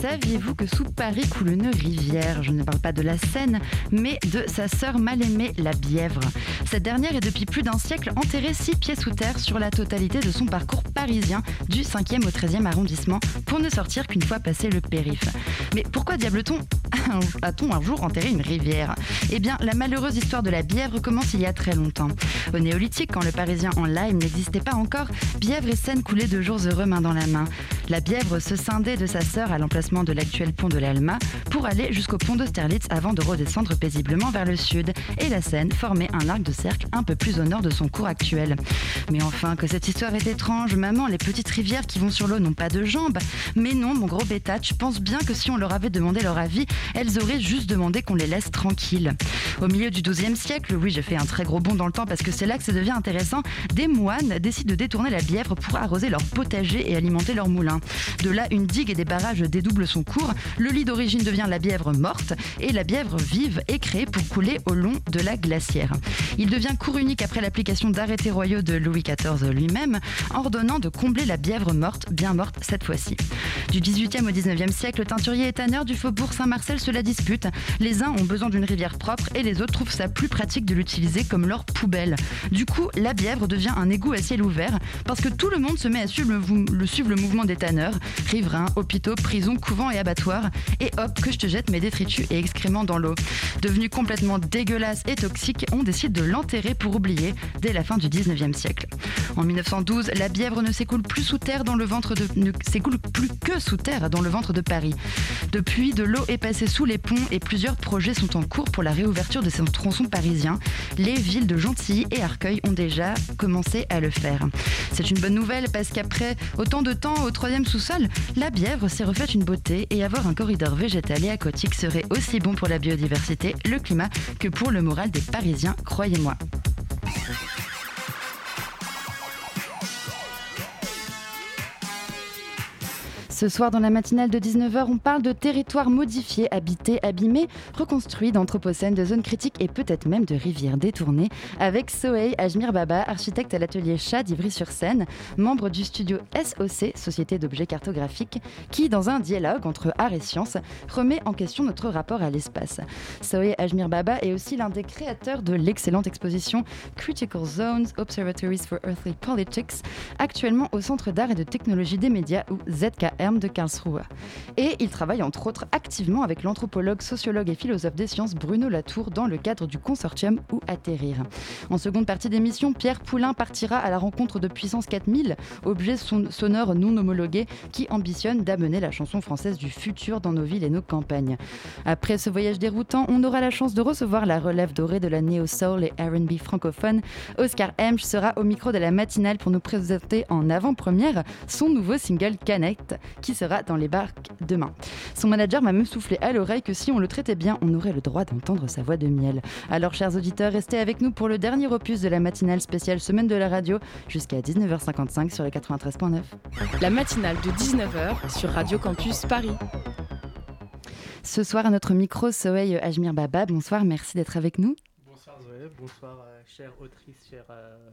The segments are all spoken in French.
Saviez-vous que sous Paris coule une rivière? Je ne parle pas de la Seine, mais de sa sœur mal aimée, la Bièvre. Cette dernière est depuis plus d'un siècle enterrée six pieds sous terre sur la totalité de son parcours parisien du 5e au 13e arrondissement pour ne sortir qu'une fois passé le périph. Mais pourquoi diable-t-on a-t-on un jour enterré une rivière Eh bien, la malheureuse histoire de la Bièvre commence il y a très longtemps. Au néolithique, quand le Parisien en lime n'existait pas encore, Bièvre et Seine coulaient de jours heureux main dans la main. La Bièvre se scindait de sa sœur à l'emplacement de l'actuel pont de l'Alma pour aller jusqu'au pont d'Austerlitz avant de redescendre paisiblement vers le sud. Et la Seine formait un arc de cercle un peu plus au nord de son cours actuel. Mais enfin, que cette histoire est étrange, maman, les petites rivières qui vont sur l'eau n'ont pas de jambes. Mais non, mon gros bêta, je pense bien que si on leur avait demandé leur avis, elles auraient juste demandé qu'on les laisse tranquilles. Au milieu du XIIe siècle, oui, j'ai fait un très gros bond dans le temps parce que c'est là que ça devient intéressant, des moines décident de détourner la Bièvre pour arroser leur potager et alimenter leur moulin. De là, une digue et des barrages dédoublent son cours. Le lit d'origine devient la Bièvre morte et la Bièvre vive est créée pour couler au long de la glacière. Il devient cours unique après l'application d'arrêtés royaux de Louis XIV lui-même, ordonnant de combler la Bièvre morte, bien morte cette fois-ci. Du XVIIIe au XIXe siècle, teinturiers et tanneurs du faubourg Saint-Marcel se la disputent. Les uns ont besoin d'une rivière propre et les autres trouvent ça plus pratique de l'utiliser comme leur poubelle. Du coup, la Bièvre devient un égout à ciel ouvert parce que tout le monde se met à suivre le, le, suivre le mouvement des tanneurs, riverains, hôpitaux, prisons, couvents et abattoirs, et hop, que je te jette mes détritus et excréments dans l'eau. Devenu complètement dégueulasse et toxique, on décide de l'enterrer pour oublier dès la fin du 19e siècle. En 1912, la Bièvre ne s'écoule plus sous terre dans le ventre de ne s'écoule plus que sous terre dans le ventre de Paris. Depuis, de l'eau est passée sous les ponts et plusieurs projets sont en cours pour la réouverture de ces tronçons parisiens. Les villes de Gentilly et Arcueil ont déjà commencé à le faire. C'est une bonne nouvelle parce qu'après autant de temps au troisième sous-sol, la Bièvre s'est refaite une beauté et avoir un corridor végétal et aquatique serait aussi bon pour la biodiversité, le climat que pour le moral des Parisiens, croyez-moi. Ce soir, dans la matinale de 19h, on parle de territoires modifiés, habités, abîmés, reconstruits, d'anthropocènes, de zones critiques et peut-être même de rivières détournées, avec Sohey Ajmir Baba, architecte à l'atelier Chat d'Ivry-sur-Seine, membre du studio SOC, Société d'objets cartographiques, qui, dans un dialogue entre art et science, remet en question notre rapport à l'espace. Sohey Ajmir Baba est aussi l'un des créateurs de l'excellente exposition Critical Zones Observatories for Earthly Politics, actuellement au Centre d'art et de technologie des médias ou ZKR de Karlsruhe. Et il travaille entre autres activement avec l'anthropologue, sociologue et philosophe des sciences Bruno Latour dans le cadre du consortium Où atterrir. En seconde partie d'émission, Pierre Poulain partira à la rencontre de Puissance 4000, objet sonore non homologué qui ambitionne d'amener la chanson française du futur dans nos villes et nos campagnes. Après ce voyage déroutant, on aura la chance de recevoir la relève dorée de la néo-soul et R&B francophone. Oscar Hemsch sera au micro de la matinale pour nous présenter en avant-première son nouveau single Connect qui sera dans les barques demain. Son manager m'a même soufflé à l'oreille que si on le traitait bien, on aurait le droit d'entendre sa voix de miel. Alors, chers auditeurs, restez avec nous pour le dernier opus de la matinale spéciale Semaine de la radio jusqu'à 19h55 sur le 93.9. La matinale de 19h sur Radio Campus Paris. Ce soir, à notre micro, Sohey Ajmir Baba. Bonsoir, merci d'être avec nous. Bonsoir Zoé, bonsoir euh, chère autrice, chère euh...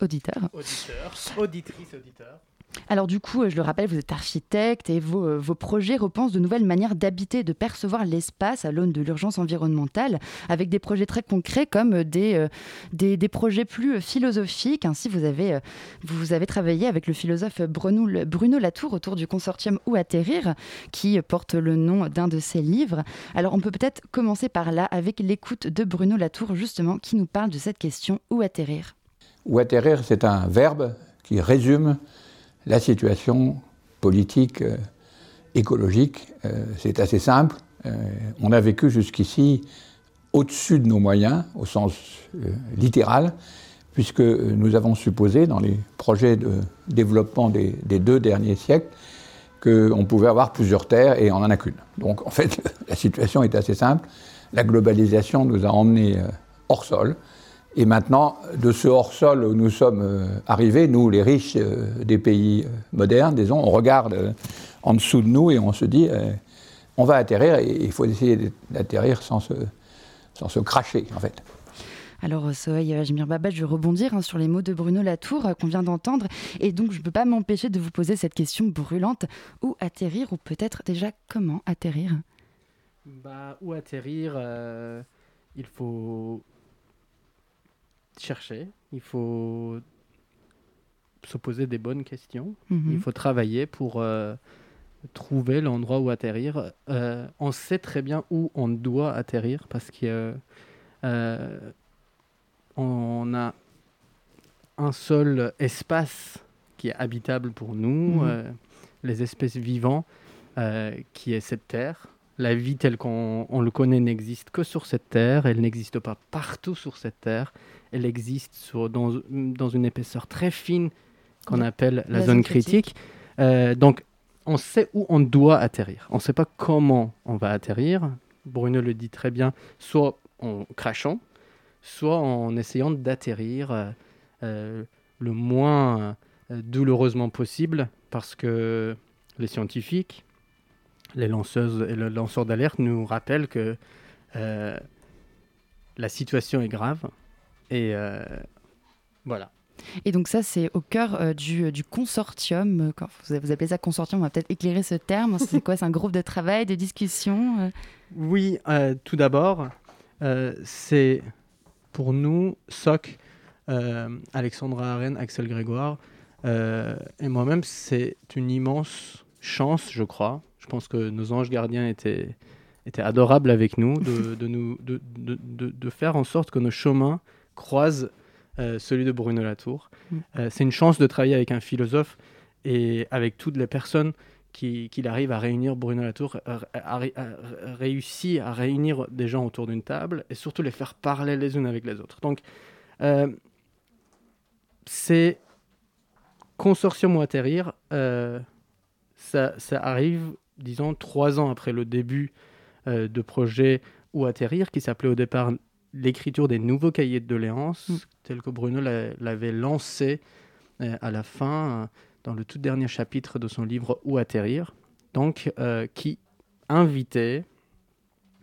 auditeur. Auditeur, auditrice, auditeur. Alors du coup, je le rappelle, vous êtes architecte et vos, vos projets repensent de nouvelles manières d'habiter de percevoir l'espace à l'aune de l'urgence environnementale, avec des projets très concrets comme des, euh, des, des, projets plus philosophiques. Ainsi, vous avez, vous avez travaillé avec le philosophe Bruno, Bruno Latour autour du consortium Où atterrir, qui porte le nom d'un de ses livres. Alors on peut peut-être commencer par là, avec l'écoute de Bruno Latour, justement, qui nous parle de cette question Où atterrir? Où atterrir, c'est un verbe qui résume la situation politique, euh, écologique. Euh, c'est assez simple. Euh, on a vécu jusqu'ici au-dessus de nos moyens, au sens littéral, puisque nous avons supposé dans les projets de développement des, des deux derniers siècles qu'on pouvait avoir plusieurs terres et on n'en a qu'une. Donc en fait, la situation est assez simple. La globalisation nous a emmenés hors sol Et maintenant, de ce hors-sol où nous sommes euh, arrivés, nous, les riches euh, des pays modernes, disons, on regarde en dessous de nous et on se dit, on va atterrir et il faut essayer d'atterrir sans se, sans se cracher, en fait. Alors, Sohaï Ajmir Baba, je vais rebondir hein, sur les mots de Bruno Latour qu'on vient d'entendre. Et donc, je ne peux pas m'empêcher de vous poser cette question brûlante. Où atterrir ou peut-être déjà comment atterrir? Bah, Où atterrir Il faut chercher, il faut se poser des bonnes questions, Mhm. il faut travailler pour euh, trouver l'endroit où atterrir. Euh, on sait très bien où on doit atterrir parce que euh, on a un seul espace qui est habitable pour nous, Mhm. les espèces vivantes, qui est cette terre. La vie telle qu'on on le connaît n'existe que sur cette terre, elle n'existe pas partout sur cette terre, elle existe sur, dans, dans une épaisseur très fine qu'on appelle la, la zone zone critique. Euh, donc on sait où on doit atterrir, on ne sait pas comment on va atterrir. Bruno le dit très bien, soit en crachant, soit en essayant d'atterrir euh, euh, le moins douloureusement possible, parce que les scientifiques, les lanceuses et le lanceur d'alerte nous rappellent que euh, la situation est grave. Et euh, voilà. Et donc ça, c'est au cœur euh, du, du consortium. euh, Quand vous, vous appelez ça consortium, on va peut-être éclairer ce terme. C'est quoi? C'est un groupe de travail, de discussion euh? Oui, euh, tout d'abord, euh, c'est pour nous, SOC, euh, Alexandra Arène, Axel Grégoire euh, et moi-même, c'est une immense chance, je crois. Je pense que nos anges gardiens étaient, étaient adorables avec nous, de, de nous, de, de- de- de faire en sorte que nos chemins croisent euh, celui de Bruno Latour. Mm. Euh, c'est une chance de travailler avec un philosophe et avec toutes les personnes qui- qu'il arrive à réunir Bruno Latour, à, à- à- réunir des gens autour d'une table et surtout les faire parler les unes avec les autres. Donc, euh, c'est consortium ou atterrir, euh, ça, ça arrive, disons, trois ans après le début euh, de projet ou atterrir, qui s'appelait au départ l'écriture des nouveaux cahiers de doléances, Mm. tel que Bruno l'a- l'avait lancé euh, à la fin, euh, dans le tout dernier chapitre de son livre Où atterrir, donc euh, qui invitait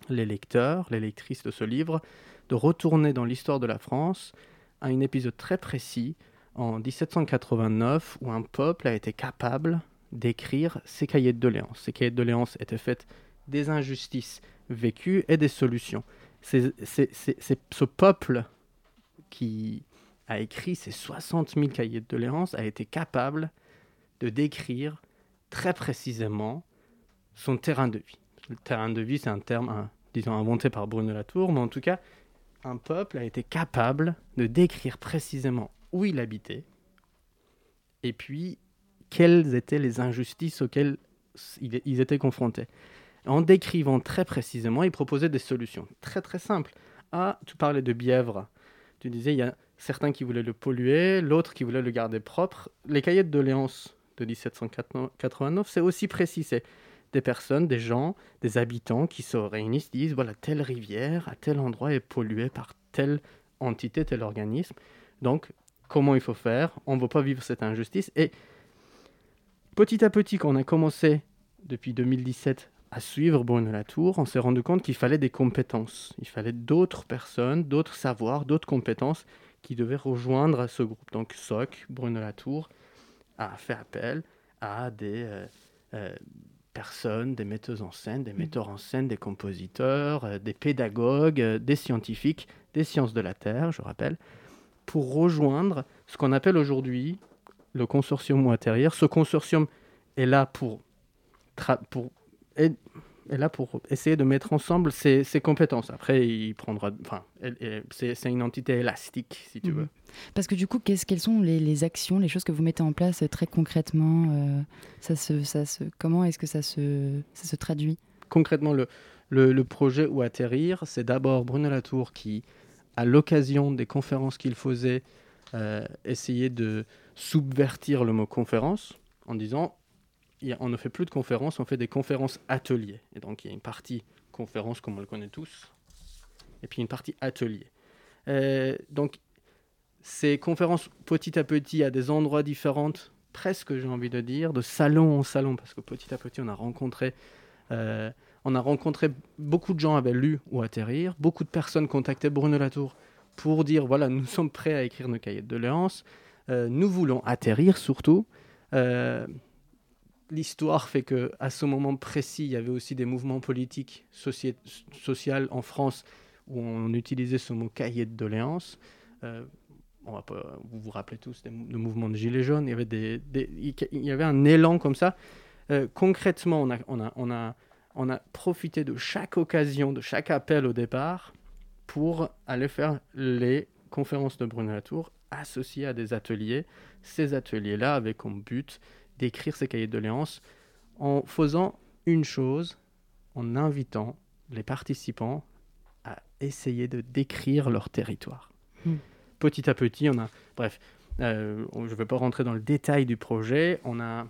les lecteurs, les lectrices de ce livre, de retourner dans l'histoire de la France à un épisode très précis en 1789 où un peuple a été capable d'écrire ses cahiers de doléances. Ces cahiers de doléances étaient faits des injustices vécues et des solutions. Ce peuple qui a écrit ces 60 000 cahiers de doléances a été capable de décrire très précisément son terrain de vie. Le terrain de vie, c'est un terme, disons, inventé par Bruno Latour, mais en tout cas, un peuple a été capable de décrire précisément où il habitait et puis quelles étaient les injustices auxquelles il- ils étaient confrontés. En décrivant très précisément, il proposait des solutions très très simples. Ah, tu parlais de Bièvre. Tu disais, il y a certains qui voulaient le polluer, l'autre qui voulait le garder propre. Les cahiers de doléances de 1789, c'est aussi précis. C'est des personnes, des gens, des habitants qui se réunissent, disent, voilà, telle rivière à tel endroit est polluée par telle entité, tel organisme. Donc, comment il faut faire? On ne veut pas vivre cette injustice. Et petit à petit, quand on a commencé depuis 2017 à suivre Bruno Latour, on s'est rendu compte qu'il fallait des compétences. Il fallait d'autres personnes, d'autres savoirs, d'autres compétences qui devaient rejoindre ce groupe. Donc SOC, Bruno Latour, a fait appel à des euh, euh, personnes, des metteuses en scène, des metteurs en scène, des compositeurs, euh, des pédagogues, des scientifiques, des sciences de la Terre, je rappelle, pour rejoindre ce qu'on appelle aujourd'hui le consortium ou atterrir. Ce consortium est là pour, pour est, est là pour essayer de mettre ensemble ses, ses compétences. Après, il prendra, enfin, c'est une entité élastique, si tu Mhm. veux. Parce que du coup, qu'est-ce- quelles sont les, les actions, les choses que vous mettez en place euh, très concrètement euh, ça se, ça se, Comment est-ce que ça se, ça se traduit? Concrètement, le, le, le projet ou atterrir, c'est d'abord Bruno Latour qui, à l'occasion des conférences qu'il faisait, euh, essayait de subvertir le mot conférence en disant on ne fait plus de conférences, on fait des conférences ateliers. Et donc il y a une partie conférence comme on le connaît tous, et puis une partie atelier. donc, ces conférences petit à petit à des endroits différents, presque j'ai envie de dire, de salon en salon, parce que petit à petit on a rencontré, euh, on a rencontré beaucoup de gens avaient lu ou atterrir, beaucoup de personnes contactaient Bruno Latour pour dire voilà nous sommes prêts à écrire nos cahiers de doléances, euh, nous voulons atterrir surtout. Euh, l'histoire fait que à ce moment précis, il y avait aussi des mouvements politiques sociaux en France où on utilisait ce mot cahier de doléances on va pas, vous vous rappelez tous le mouvement de Gilets jaunes, il y avait, des, il y avait un élan comme ça. Euh, concrètement, on a, on, a, on, a, on a profité de chaque occasion, de chaque appel au départ, pour aller faire les conférences de Bruno Latour associées à des ateliers. Ces ateliers-là avaient comme but d'écrire ces cahiers de doléances en faisant une chose, en invitant les participants à essayer de décrire leur territoire. Hmm petit à petit, on a, bref, euh, je ne vais pas rentrer dans le détail du projet. On a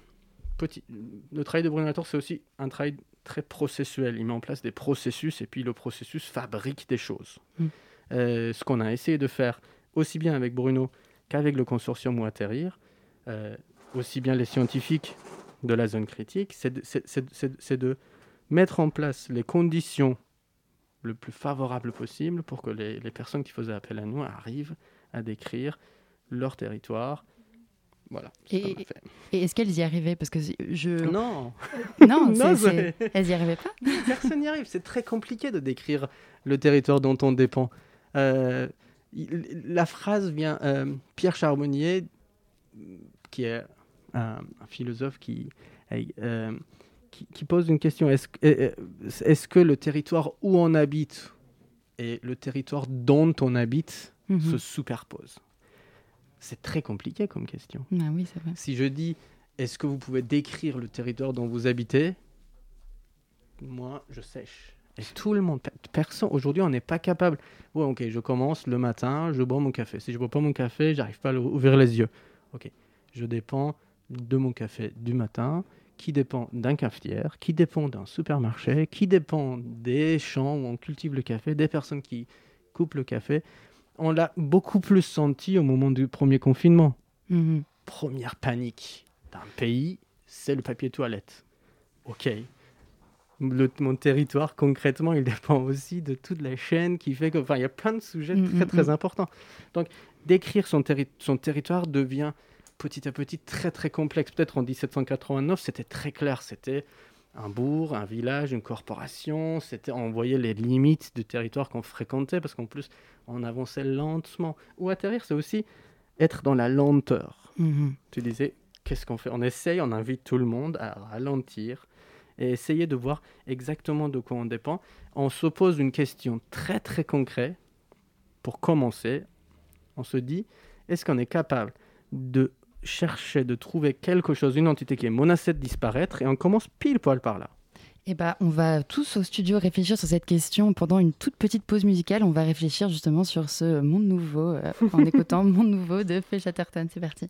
petit, le travail de Bruno Latour, c'est aussi un travail très processuel. Il met en place des processus et puis le processus fabrique des choses. Mm. Euh, ce qu'on a essayé de faire aussi bien avec Bruno qu'avec le consortium ou Atterrir, euh, aussi bien les scientifiques de la zone critique, c'est de, de, mettre en place les conditions le plus favorables possible pour que les, les personnes qui faisaient appel à nous arrivent à décrire leur territoire. Voilà. Et, et est-ce qu'elles y arrivaient? Parce que je non non, non elles y arrivaient pas. Personne n'y arrive. C'est très compliqué de décrire le territoire dont on dépend. Euh, la phrase vient euh, Pierre Charbonnier, qui est un, philosophe qui, euh, qui, qui pose une question est-ce est que le territoire où on habite et le territoire dont on habite se mhm. superposent? C'est très compliqué comme question. Ah oui, vrai. Si je dis, est-ce que vous pouvez décrire le territoire dont vous habitez? Moi, je sèche. Et tout le monde, personne, aujourd'hui, on n'est pas capable. Ouais, ok, je commence le matin, je bois mon café. Si je bois pas mon café, j'arrive pas à ouvrir les yeux. Ok, je dépends de mon café du matin, qui dépend d'un cafetière, qui dépend d'un supermarché, qui dépend des champs où on cultive le café, des personnes qui coupent le café on l'a beaucoup plus senti au moment du premier confinement. Mhm. Première panique d'un pays, c'est le papier toilette. Ok. mon territoire, concrètement, il dépend aussi de toute la chaîne qui fait que. Enfin, il y a plein de sujets mhm, très, très mhm. importants. Donc, décrire son, son territoire devient petit à petit très, très complexe. Peut-être en 1789, c'était très clair. C'était un bourg, un village, une corporation. C'était, on voyait les limites du territoire qu'on fréquentait parce qu'en plus, on avançait lentement. Ou atterrir, c'est aussi être dans la lenteur. Mhm. Tu disais, qu'est-ce qu'on fait? On essaye, on invite tout le monde à ralentir et essayer de voir exactement de quoi on dépend. On se pose une question très très concrète. Pour commencer, on se dit, est-ce qu'on est capable de chercher, de trouver quelque chose, une entité qui est menacée de disparaître, et on commence pile poil par là. Eh ben, on va tous au studio réfléchir sur cette question pendant une toute petite pause musicale. On va réfléchir justement sur ce monde nouveau euh, en écoutant Monde nouveau de Faye Chatterton. C'est parti.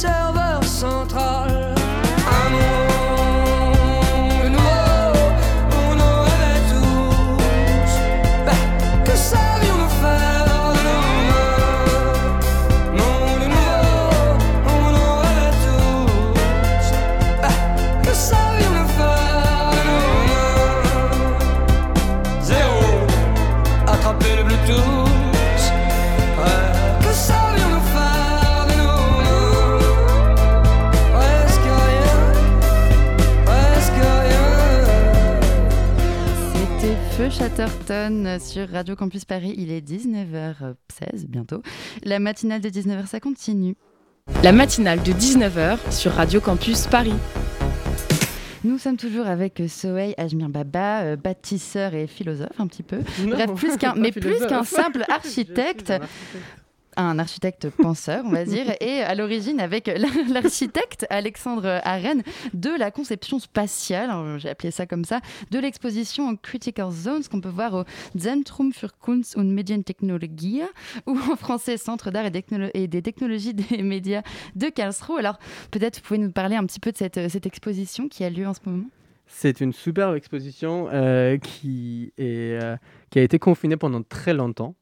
serveur central. Sur Radio Campus Paris. Il est 19h16 bientôt. La matinale de 19h, ça continue. La matinale de 19h sur Radio Campus Paris. Nous sommes toujours avec Sohey Ajmir Baba, euh, bâtisseur et philosophe un petit peu. Bref, plus qu'un, mais plus qu'un simple architecte un architecte penseur, on va dire, et à l'origine avec l'architecte Alexandre Arène de la conception spatiale, j'ai appelé ça comme ça, de l'exposition Critical Zones qu'on peut voir au Zentrum für Kunst und Medientechnologie, ou en français Centre d'art et, des technologies des médias de Karlsruhe. Alors peut-être vous pouvez nous parler un petit peu de cette, cette exposition qui a lieu en ce moment? C'est une superbe exposition euh, qui, est, euh, qui a été confinée pendant très longtemps.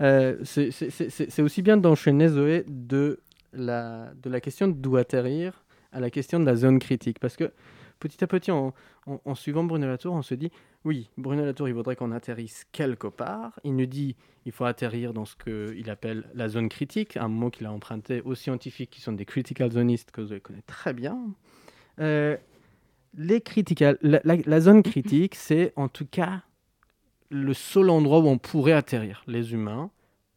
Euh, c'est aussi bien d'enchaîner, Zoé, de la, de question d'où atterrir à la question de la zone critique. Parce que petit à petit, en, suivant Bruno Latour, on se dit oui, Bruno Latour, il voudrait qu'on atterrisse quelque part. Il nous dit il faut atterrir dans ce qu'il appelle la zone critique, un mot qu'il a emprunté aux scientifiques qui sont des critical zonistes que vous connaissez très bien. Euh, les critical, la zone critique, c'est en tout cas le seul endroit où on pourrait atterrir, les humains,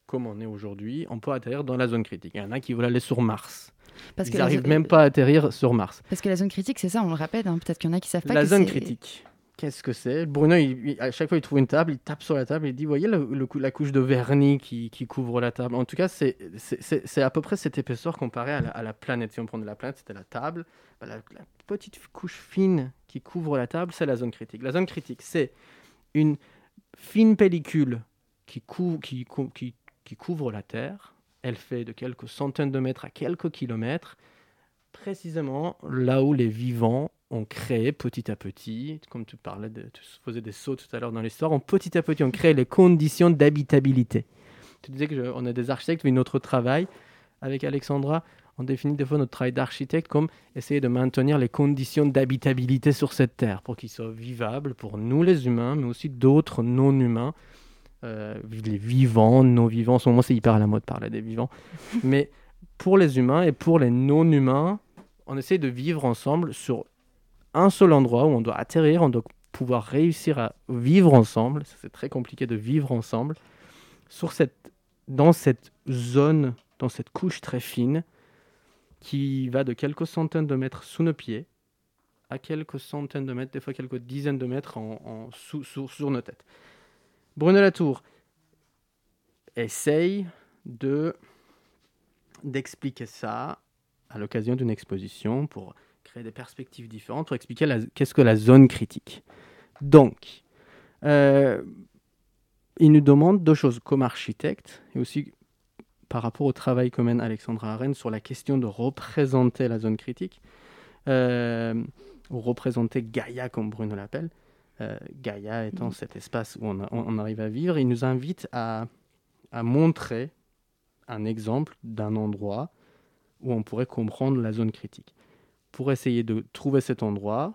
comme on est aujourd'hui, on peut atterrir dans la zone critique. Il y en a qui veulent aller sur Mars. Parce Ils n'arrivent même pas à atterrir sur Mars. Parce que la zone critique, c'est ça, on le répète, hein. peut-être qu'il y en a qui savent pas. La zone critique, qu'est-ce que c'est? Bruno, à chaque fois, il trouve une table, il tape sur la table, il dit, voyez le, la couche de vernis qui, couvre la table. En tout cas, c'est à peu près cette épaisseur comparée à la, planète. Si on prenait la planète, c'était la table. Bah, la, la petite couche fine qui couvre la table, c'est la zone critique. La zone critique, c'est une fine pellicule qui, couvre la Terre. Elle fait de quelques centaines de mètres à quelques kilomètres, précisément là où les vivants ont créé petit à petit, comme tu parlais, de, tu faisais des sauts tout à l'heure dans l'histoire, petit à petit on crée les conditions d'habitabilité. Tu disais qu'on a des architectes, mais notre travail avec Alexandra, on définit des fois notre travail d'architecte comme essayer de maintenir les conditions d'habitabilité sur cette terre pour qu'il soit vivable pour nous les humains, mais aussi d'autres non-humains, euh, les vivants, non-vivants. En ce moment, c'est hyper à la mode de parler des vivants. mais pour les humains et pour les non-humains, on essaie de vivre ensemble sur un seul endroit où on doit atterrir, on doit pouvoir réussir à vivre ensemble. C'est très compliqué de vivre ensemble sur cette, dans cette zone, dans cette couche très fine qui va de quelques centaines de mètres sous nos pieds à quelques centaines de mètres, des fois quelques dizaines de mètres en, sous, sur nos têtes. Bruno Latour essaye de d'expliquer ça à l'occasion d'une exposition pour créer des perspectives différentes, pour expliquer qu'est-ce que la zone critique. Donc, euh, il nous demande deux choses comme architecte et aussi par rapport au travail que mène Alexandra Arène sur la question de représenter la zone critique, euh, ou représenter Gaïa comme Bruno l'appelle, euh, Gaïa étant cet espace où on, arrive à vivre, il nous invite à, montrer un exemple d'un endroit où on pourrait comprendre la zone critique. Pour essayer de trouver cet endroit,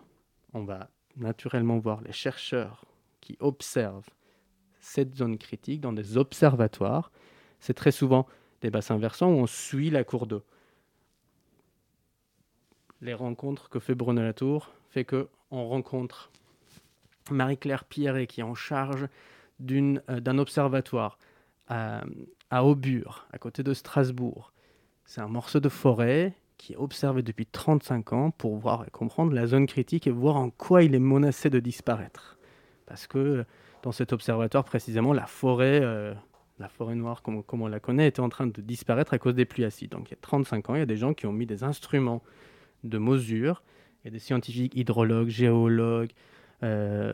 on va naturellement voir les chercheurs qui observent cette zone critique dans des observatoires. C'est très souvent des bassins versants où on suit la cour d'eau. Les rencontres que fait Bruno Latour fait que on rencontre Marie-Claire Pierret qui est en charge euh, d'un observatoire à, à Aubure, à côté de Strasbourg. C'est un morceau de forêt qui est observé depuis 35 ans pour voir et comprendre la zone critique et voir en quoi il est menacé de disparaître. Parce que dans cet observatoire, précisément, la forêt euh, la forêt noire, comme, on la connaît, était en train de disparaître à cause des pluies acides. Donc il y a 35 ans, il y a des gens qui ont mis des instruments de mesure. Il y a des scientifiques, hydrologues, géologues, euh,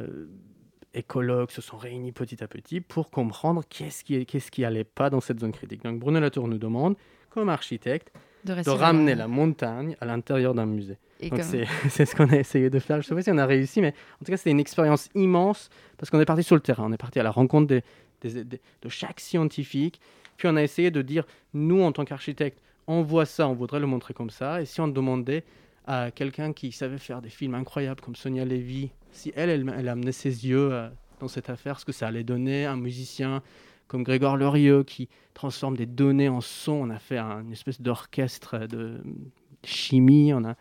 écologues se sont réunis petit à petit pour comprendre qu'est-ce qui, qu'est-ce qui allait pas dans cette zone critique. Donc Bruno Latour nous demande, comme architecte, de, ramener la montagne à l'intérieur d'un musée. c'est, c'est ce qu'on a essayé de faire. Je ne sais pas si on a réussi, mais en tout cas, c'était une expérience immense parce qu'on est parti sur le terrain. On est parti à la rencontre des, de chaque scientifique. Puis on a essayé de dire, nous, en tant qu'architectes, on voit ça, on voudrait le montrer comme ça. Et si on demandait à quelqu'un qui savait faire des films incroyables comme Sonia Levy, si elle, elle, amenait ses yeux euh, dans cette affaire, ce que ça allait donner, un musicien comme Grégoire Lorieux qui transforme des données en son. On a fait une espèce d'orchestre de chimie. On, a,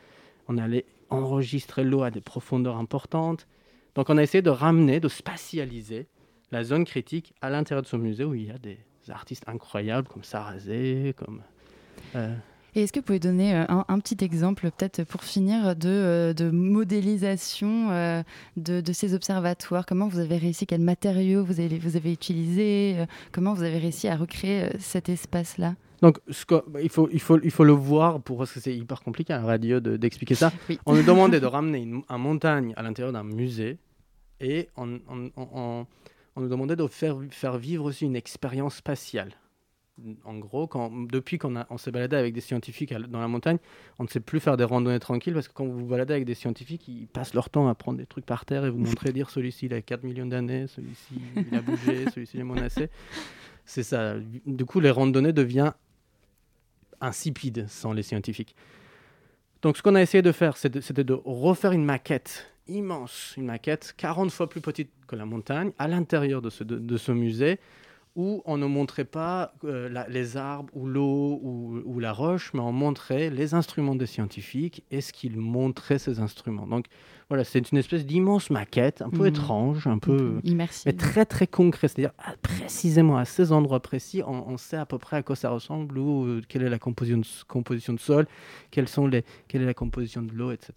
on allait enregistrer l'eau à des profondeurs importantes. Donc on a essayé de ramener, de spatialiser la zone critique à l'intérieur de ce musée où il y a des artistes incroyables comme Sarrazé, comme... Euh, et est-ce que vous pouvez donner euh, un, petit exemple, peut-être pour finir, de, euh, de modélisation de, de, ces observatoires? Comment vous avez réussi? Quels matériaux vous avez, vous avez utilisés Comment vous avez réussi à recréer cet espace-là? Donc, ce il, faut, il, faut, il faut le voir pour, parce que c'est hyper compliqué à la radio d'expliquer ça. On nous demandait de ramener une, montagne à l'intérieur d'un musée et on, on, on, nous demandait de faire, faire vivre aussi une expérience spatiale. En gros, quand, depuis qu'on on s'est baladé avec des scientifiques dans la montagne, on ne sait plus faire des randonnées tranquilles parce que quand vous vous baladez avec des scientifiques, ils passent leur temps à prendre des trucs par terre et vous montrer, dire celui-ci il a 4 millions d'années, celui-ci il a bougé, celui-ci il est menacé. C'est ça. Du coup, les randonnées deviennent insipide sans les scientifiques. Donc ce qu'on a essayé de faire, c'était de refaire une maquette immense, une maquette 40 fois plus petite que la montagne, à l'intérieur de ce, de ce musée, où on ne montrait pas euh, les arbres ou l'eau ou, la roche, mais on montrait les instruments des scientifiques et ce qu'ils montraient ces instruments. Donc voilà, c'est une espèce d'immense maquette, un peu mhm. étrange, un peu immersive, mais très très concret. C'est-à-dire ah, précisément à ces endroits précis, on, sait à peu près à quoi ça ressemble ou euh, quelle est la composition composition de sol, quelles sont les, quelle est la composition de l'eau, etc.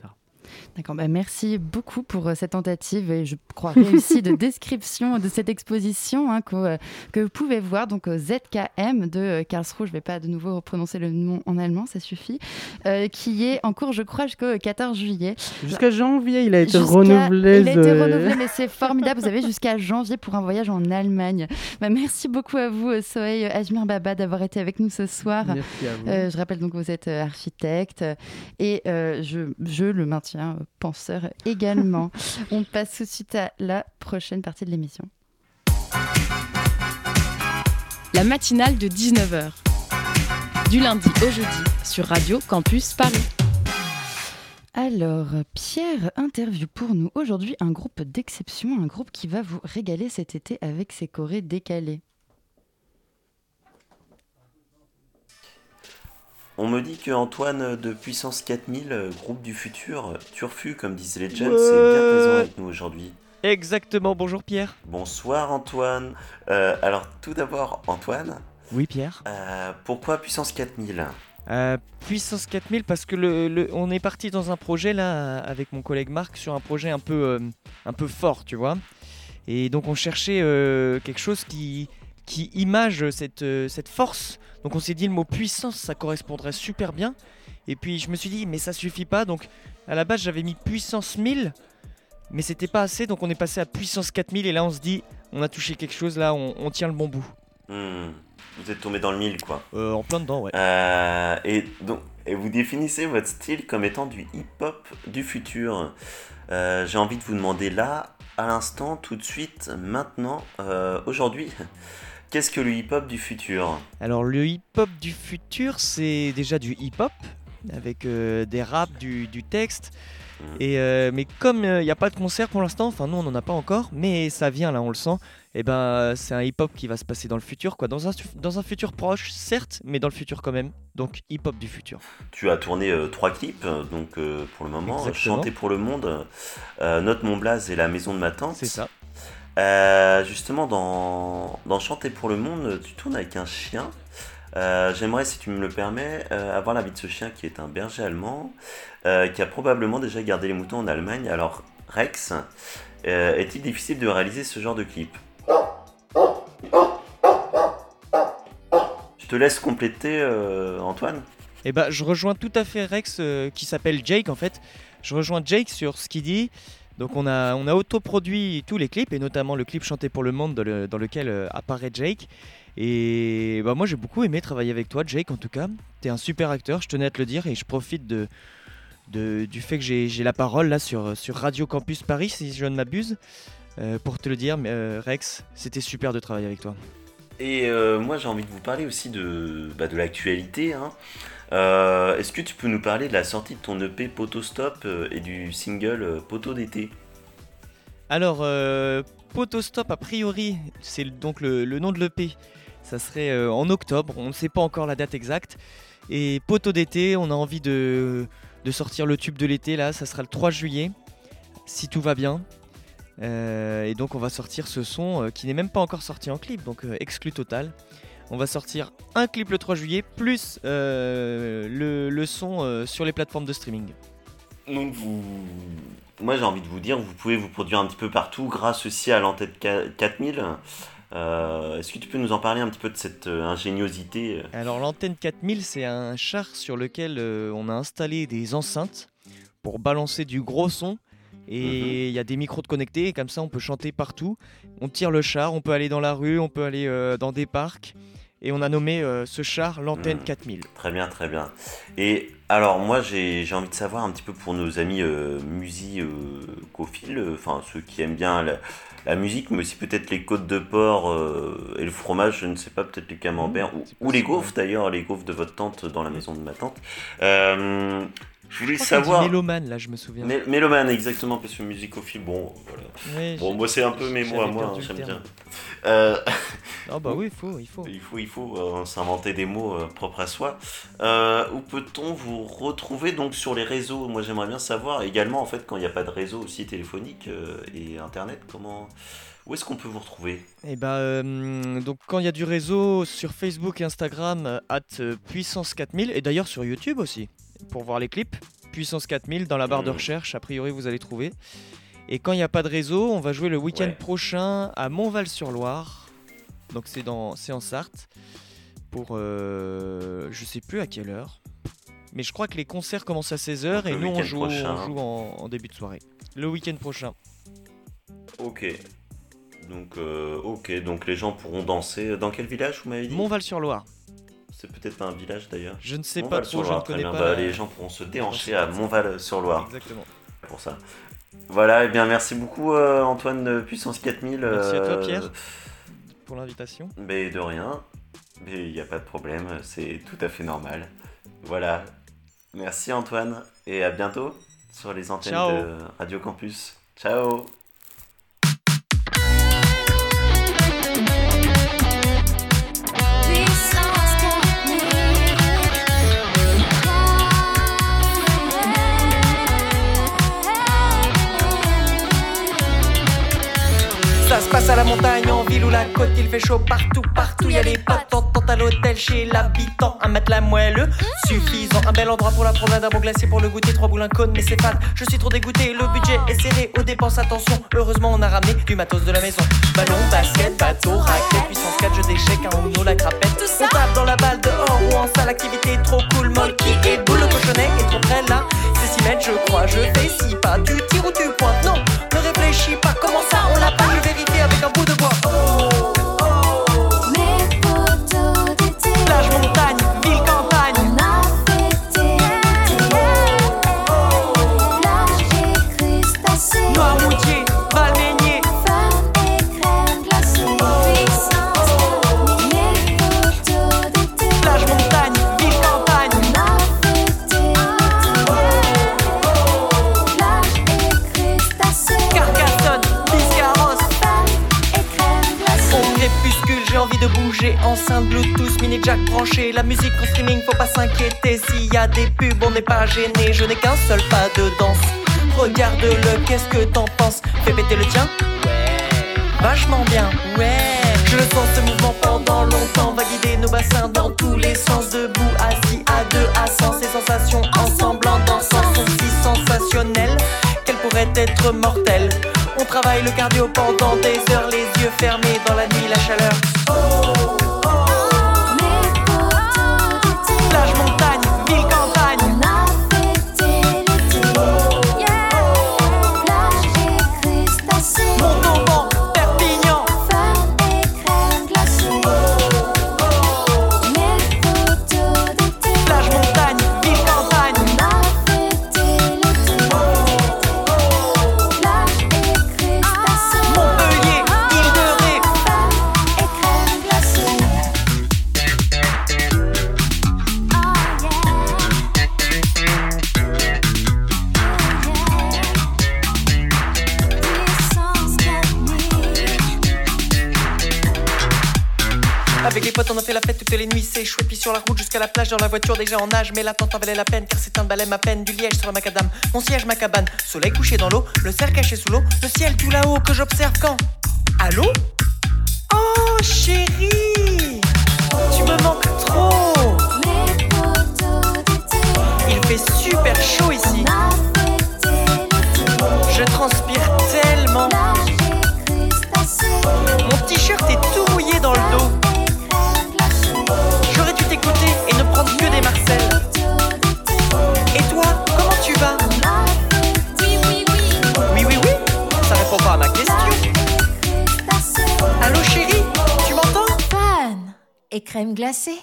D'accord, bah merci beaucoup pour euh, cette tentative et je crois réussie de description de cette exposition hein, que, que, vous pouvez voir, donc ZKM de euh, Karlsruhe, je ne vais pas de nouveau prononcer le nom en allemand, ça suffit, euh, qui est en cours, je crois, jusqu'au 14 juillet. Jusqu'à janvier, il a été renouvelé. Il a été renouvelé, mais c'est formidable, vous avez jusqu'à janvier pour un voyage en Allemagne. Bah, merci beaucoup à vous, Soheil Ajmir Baba, d'avoir été avec nous ce soir. Merci à vous. je rappelle donc que vous êtes architecte et je, je le maintiens penseur également. On passe tout de suite à la prochaine partie de l'émission. La matinale de 19h. Du lundi au jeudi sur Radio Campus Paris. Alors, Pierre interview pour nous aujourd'hui un groupe d'exception, un groupe qui va vous régaler cet été avec ses chorés décalés. On me dit que Antoine de Puissance 4000, euh, groupe du futur, euh, Turfu, comme disent les Legends, est bien présent avec nous aujourd'hui. Exactement, bonjour Pierre. Bonsoir Antoine. Euh, alors tout d'abord Antoine. Oui Pierre. pourquoi Puissance 4000 Puissance 4000 parce que le, on est parti dans un projet là avec mon collègue Marc sur un projet un peu, un peu fort, tu vois. Et donc on cherchait quelque chose qui, qui image cette, cette force donc on s'est dit le mot puissance, ça correspondrait super bien. Et puis je me suis dit, mais ça suffit pas. Donc à la base, j'avais mis puissance 1000, mais c'était pas assez. Donc on est passé à puissance 4000. Et là, on se dit, on a touché quelque chose, là, on, tient le bon bout. Hmm. Vous êtes tombé dans le mille, quoi. Euh, en plein dedans, ouais. Euh, et, donc, et vous définissez votre style comme étant du hip-hop du futur. Euh, j'ai envie de vous demander là, à l'instant, tout de suite, maintenant, aujourd'hui. Qu'est-ce que le hip-hop du futur? Alors le hip-hop du futur, c'est déjà du hip-hop, avec euh, des raps, du, texte. Hmm. Et, euh, mais comme il euh, n'y a pas de concert pour l'instant, enfin nous on n'en a pas encore, mais ça vient là, on le sent, et eh ben c'est un hip-hop qui va se passer dans le futur, quoi. Dans un, dans un futur proche, certes, mais dans le futur quand même. Donc hip-hop du futur. Tu as tourné trois clips, donc pour le moment, Chanter pour le monde, Note mon blaze et La maison de ma tante. C'est ça. Euh, justement, dans, dans, Chanter pour le monde, tu tournes avec un chien. Euh, j'aimerais, si tu me le permets, euh, avoir l'avis de ce chien qui est un berger allemand, qui a probablement déjà gardé les moutons en Allemagne. Alors, Rex, est-il difficile de réaliser ce genre de clip? Je te laisse compléter, Antoine. Eh ben, je rejoins tout à fait Rex, qui s'appelle Jake en fait. Je rejoins Jake sur ce qu'il dit. Donc on a, on a autoproduit tous les clips, et notamment le clip Chanté pour le monde dans, lequel euh, apparaît Jake. Et bah, moi j'ai beaucoup aimé travailler avec toi, Jake, en tout cas. Tu es un super acteur, je tenais à te le dire, et je profite de, du fait que j'ai la parole là sur, Radio Campus Paris, si je ne m'abuse, euh, pour te le dire. Euh, Rex, c'était super de travailler avec toi. Et moi j'ai envie de vous parler aussi de, bah, de l'actualité. Hein. Euh, est-ce que tu peux nous parler de la sortie de ton EP Poteau Stop euh, et du single euh, Poteau d'été? Alors, Poteau Stop, a priori, c'est donc le, nom de l'EP. Ça serait en octobre, on ne sait pas encore la date exacte. Et Poteau d'été, on a envie de, sortir le tube de l'été, là, ça sera le 3 juillet, si tout va bien. Euh, et donc on va sortir ce son euh, qui n'est même pas encore sorti en clip, donc euh, exclu total. On va sortir un clip le 3 juillet, plus euh, le, le son euh, sur les plateformes de streaming. Donc vous... Moi j'ai envie de vous dire, vous pouvez vous produire un petit peu partout grâce aussi à l'antenne 4000. Euh, Est-ce que tu peux nous en parler un petit peu de cette euh, ingéniosité Alors l'antenne 4000, c'est un char sur lequel euh, on a installé des enceintes pour balancer du gros son. Et il y a des micros de connectés, et comme ça on peut chanter partout. On tire le char, on peut aller dans la rue, on peut aller euh, dans des parcs. Et on a nommé euh, ce char l'antenne Mhm. 4000. Très bien, très bien. Et alors moi j'ai envie de savoir un petit peu pour nos amis euh, musicophiles, euh, enfin ceux qui aiment bien la, la musique, mais aussi peut-être les côtes de porc et le fromage, je ne sais pas, peut-être les camemberts, ou, c'est ou les gaufres d'ailleurs, les gaufres de votre tante dans la maison de ma tante. Je voulais Je savoir... Mélomane, là, je me souviens. Mé- Mélomane, exactement, parce que musicophile, bon, voilà. Bon, moi c'est un peu mes mots à moi, hein, j'aime bien. Euh, Ah bah oui, il faut, il faut. il faut, il faut euh, s'inventer des mots euh, propres à soi. Euh, où peut-on vous retrouver donc sur les réseaux? Moi j'aimerais bien savoir également en fait quand il n'y a pas de réseau aussi téléphonique et internet, comment où est-ce qu'on peut vous retrouver? Et bah, euh, donc quand il y a du réseau sur Facebook et Instagram, at euh, puissance 4000, et d'ailleurs sur YouTube aussi, pour voir les clips, puissance 4000 dans la barre de Mhm. recherche, a priori vous allez trouver. Et quand il n'y a pas de réseau, on va jouer le week-end Ouais. prochain à Montval-sur-Loire, donc c'est dans, c'est en Sarthe, pour euh, je sais plus à quelle heure. Mais je crois que les concerts commencent à 16h Donc et nous on joue, prochain. on joue en, en début de soirée. Le week-end prochain. Ok. Donc, euh, ok, donc les gens pourront danser. Dans quel village vous m'avez dit? Montval-sur-Loire. C'est peut-être un village d'ailleurs. Je ne sais pas trop, je ne connais bien. pas. Bah, les gens pourront se déhancher à Montval-sur-Loire. Exactement. pour ça. Voilà, et bien merci beaucoup euh, Antoine de Puissance 4000. Merci à toi, euh, Pierre. Pour l'invitation. Mais de rien, mais il n'y a pas de problème, c'est tout à fait normal. Voilà, merci Antoine, et à bientôt sur les antennes Ciao. de Radio Campus. Ciao la côte, il fait chaud partout, partout. Y a les patentes, tente à l'hôtel chez l'habitant. Un matelas moelleux, suffisant. Un bel endroit pour la promenade, un bon glacé pour le goûter. Trois cône, mais c'est fade. Je suis trop dégoûté, le budget est serré aux dépenses. Attention, heureusement, on a ramené du matos de la maison. Ballon, basket, bateau, raquette, puissance 4, jeu d'échecs, un Uno, la crapette. Tout ça On tape dans la balle dehors ou en salle, activité trop cool. Molki et boule, le cochonnet est trop près là. C'est 6 mètres, je crois, je fais si pas. Tu tires ou tu pointes, non, ne réfléchis pas. Comment ça, on l'a pas, je avec un bout de bois? Enceinte Bluetooth, mini jack branché. La musique en streaming, faut pas s'inquiéter. S'il y a des pubs, on n'est pas gêné. Je n'ai qu'un seul pas de danse. Regarde-le, qu'est-ce que t'en penses? Fais péter le tien? Ouais. Vachement bien, ouais. Je le sens ce mouvement pendant longtemps. Va guider nos bassins dans tous les sens. Debout, assis, à deux, à cent. Ces sensations ensemble en dansant sont si sensationnelles qu'elles pourraient être mortelles. On travaille le cardio pendant des heures, les yeux fermés dans la nuit, la chaleur. Mes toutes les nuits, c'est. Puis sur la route jusqu'à la plage, dans la voiture déjà en nage. Mais l'attente en valait la peine, car c'est un balai ma peine. Du liège sur la macadam, mon siège, ma cabane. Soleil couché dans l'eau, le cerf caché sous l'eau, le ciel tout là-haut que j'observe quand. Allô? Oh chérie, tu me manques trop. Il fait super chaud ici. Je transpire tellement. Mon t-shirt est tout mouillé dans le dos. Marcel. Et toi, comment tu vas? Fêté oui, oui, Oui, oui, oui. Ça répond pas à ma question. Allô chérie, tu m'entends? Fan et crème glacée.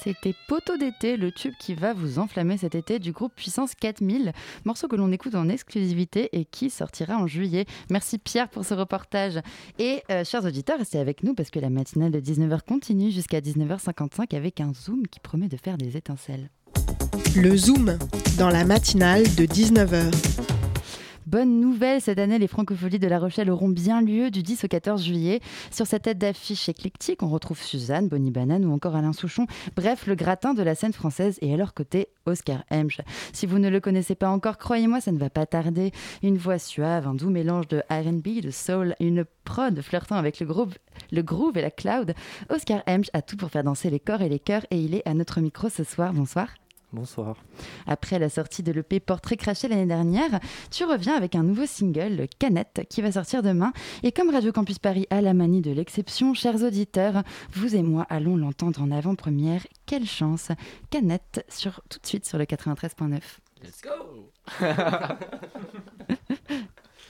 C'était Poteau d'été, le tube qui va vous enflammer cet été du groupe Puissance 4000, morceau que l'on écoute en exclusivité et qui sortira en juillet. Merci Pierre pour ce reportage. Et euh, chers auditeurs, restez avec nous parce que la matinale de 19h continue jusqu'à 19h55 avec un zoom qui promet de faire des étincelles. Le Zoom, dans la matinale de 19h. Bonne nouvelle, cette année, les francopholies de La Rochelle auront bien lieu du 10 au 14 juillet. Sur cette tête d'affiche éclectique, on retrouve Suzanne, Bonnie Banane ou encore Alain Souchon. Bref, le gratin de la scène française et à leur côté, Oscar Hemsch. Si vous ne le connaissez pas encore, croyez-moi, ça ne va pas tarder. Une voix suave, un doux mélange de R&B, de soul, une prod flirtant avec le groove, le groove et la cloud. Oscar Hemsch a tout pour faire danser les corps et les cœurs et il est à notre micro ce soir. Bonsoir. Bonsoir. Après la sortie de l'EP Portrait craché l'année dernière, tu reviens avec un nouveau single, Canette, qui va sortir demain. Et comme Radio Campus Paris a la manie de l'exception, chers auditeurs, vous et moi allons l'entendre en avant-première. Quelle chance Canette, sur, tout de suite sur le 93.9. Let's go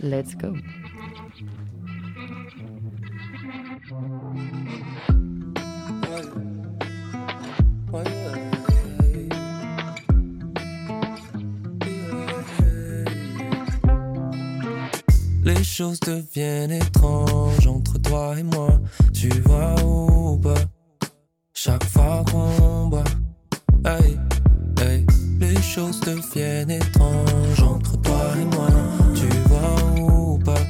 Let's go Les choses deviennent étranges entre toi et moi. Tu vois ou pas? Chaque fois qu'on boit, hey, hey. Les choses deviennent étranges entre toi et moi. Tu vois ou pas?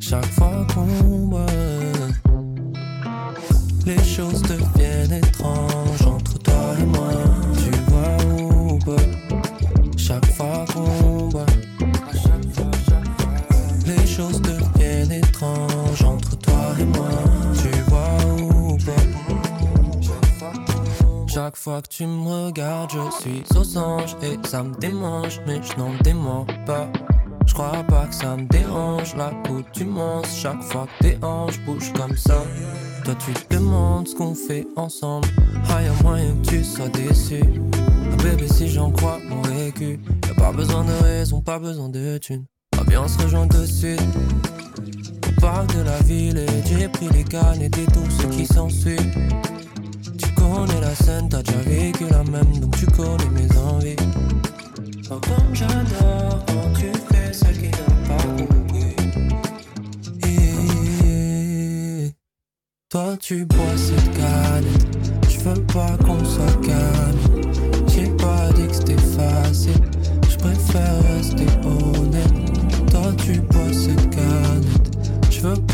Chaque fois qu'on fois que tu me regardes, je suis aux anges et ça me démange, mais je n'en dément pas. Je crois pas que ça me dérange la coutumance. Chaque fois que tes hanches bougent comme ça, toi tu te demandes ce qu'on fait ensemble. Ah, y'a moyen que tu sois déçu. Ah, bébé, si j'en crois mon vécu, y'a pas besoin de raison, pas besoin de thunes. Ah, bien, on se rejoint de suite. On parle de la ville et j'ai pris les cannes et tout ce qui s'ensuit. Connais la scène, t'as déjà vécu la même, donc tu connais mes envies. Oh, comme j'adore quand tu fais ce qui n'a pas compris. Et toi, tu bois cette canette. Je veux pas qu'on soit calme. J'ai pas dit que c'était facile. Je préfère rester honnête. Toi, tu bois cette canette. Je veux pas